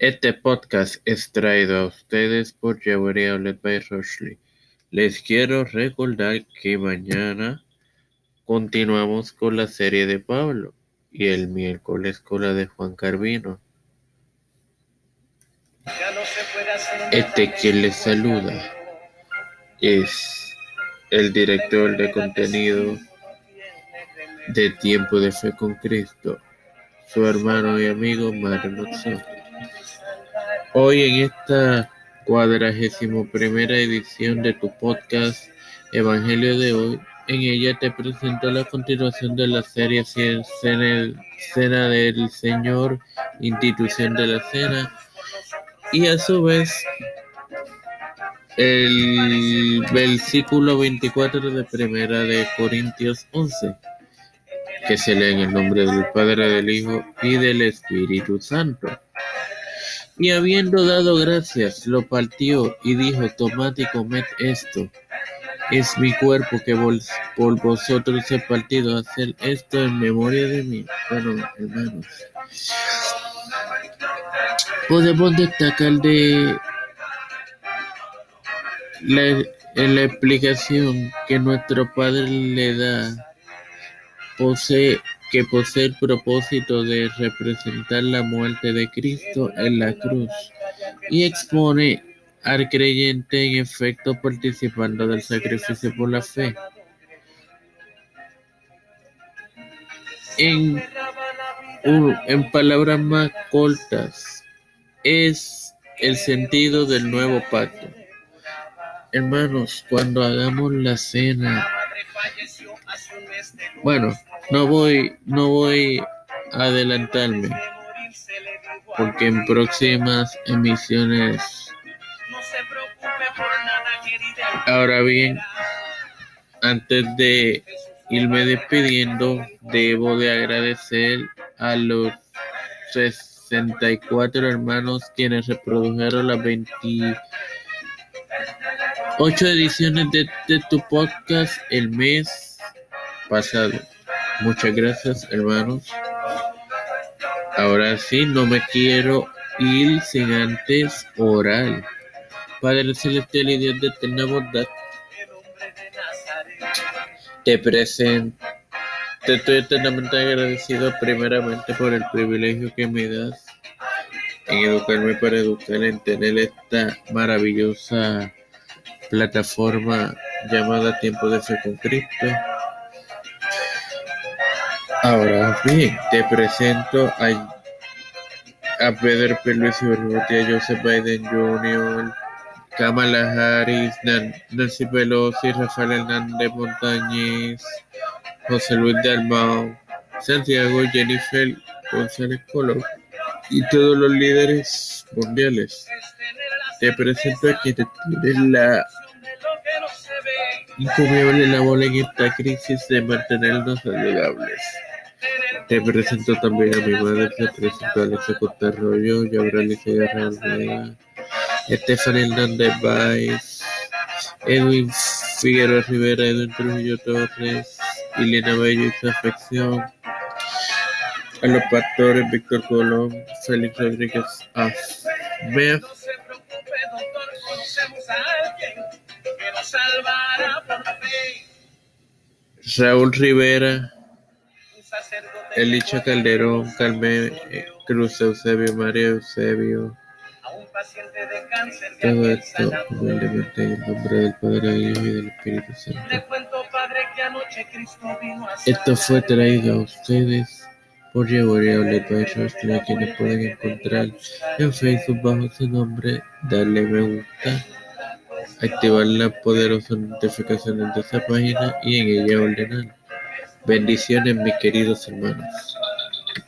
Este podcast es traído a ustedes por Jewelry Outlet by Rochley. Les quiero recordar que mañana continuamos con la serie de Pablo y el miércoles con la de Juan Carvino. Este quien les saluda es el director de contenido de Tiempo de Fe con Cristo, su hermano y amigo Mario Soto. Hoy en esta cuadragésimo primera edición de tu podcast Evangelio de hoy, en ella te presento la continuación de la serie Cena del Señor, institución de la cena, y a su vez el versículo 24 de primera de Corintios 11, que se lee en el nombre del Padre, del Hijo y del Espíritu Santo. Y habiendo dado gracias, lo partió y dijo, tomad y comed esto. Es mi cuerpo que por vosotros he partido. Hacer esto en memoria de mí. Bueno, hermanos. Podemos destacar de la, la explicación que nuestro Padre le da posee que posee el propósito de representar la muerte de Cristo en la cruz y expone al creyente en efecto participando del sacrificio por la fe. En, en palabras más cortas, es el sentido del nuevo pacto. Hermanos, cuando hagamos la cena, bueno, no voy, no voy a adelantarme, porque en próximas emisiones. Ahora bien, antes de irme despidiendo, debo de agradecer a los 64 hermanos quienes reprodujeron las 28 ediciones de, de tu podcast el mes pasado. Muchas gracias, hermanos. Ahora sí, no me quiero ir sin antes orar. Padre celestial y Dios de eterna bondad, te presento. Te estoy eternamente agradecido primeramente por el privilegio que me das en educarme para educar, en tener esta maravillosa plataforma llamada Tiempo de Fe con Cristo Ahora bien, te presento a, a Pedro Pierluisi Bergotti, a Joseph Biden Jr., Kamala Harris, Nancy Pelosi, Rafael Hernández Montañez, José Luis Dalmau, Santiago Jennifer González Colón y todos los líderes mundiales. Te presento a quienes tienen la incumbible labor en esta crisis de mantenernos saludables. Te presento también a mi madre, te presento a Alexa Cotarroyo, Yabralice Guerra Estefan Hernández Baez, Edwin Figueroa Rivera, Edwin Trujillo Torres, Elena Bello y su afección, a los pastores Víctor Colón, Félix Rodríguez Mea, Raúl Rivera, Elicha Calderón, Carmen eh, Cruz Eusebio, María Eusebio. Todo esto humildemente en el nombre del Padre, del Hijo y del Espíritu Santo. Esto fue traído a ustedes por Yevoria Outlet a quienes pueden encontrar en Facebook bajo su nombre, darle me gusta, activar las poderosas notificaciones de esa página y en ella ordenar. Bendiciones mis queridos hermanos.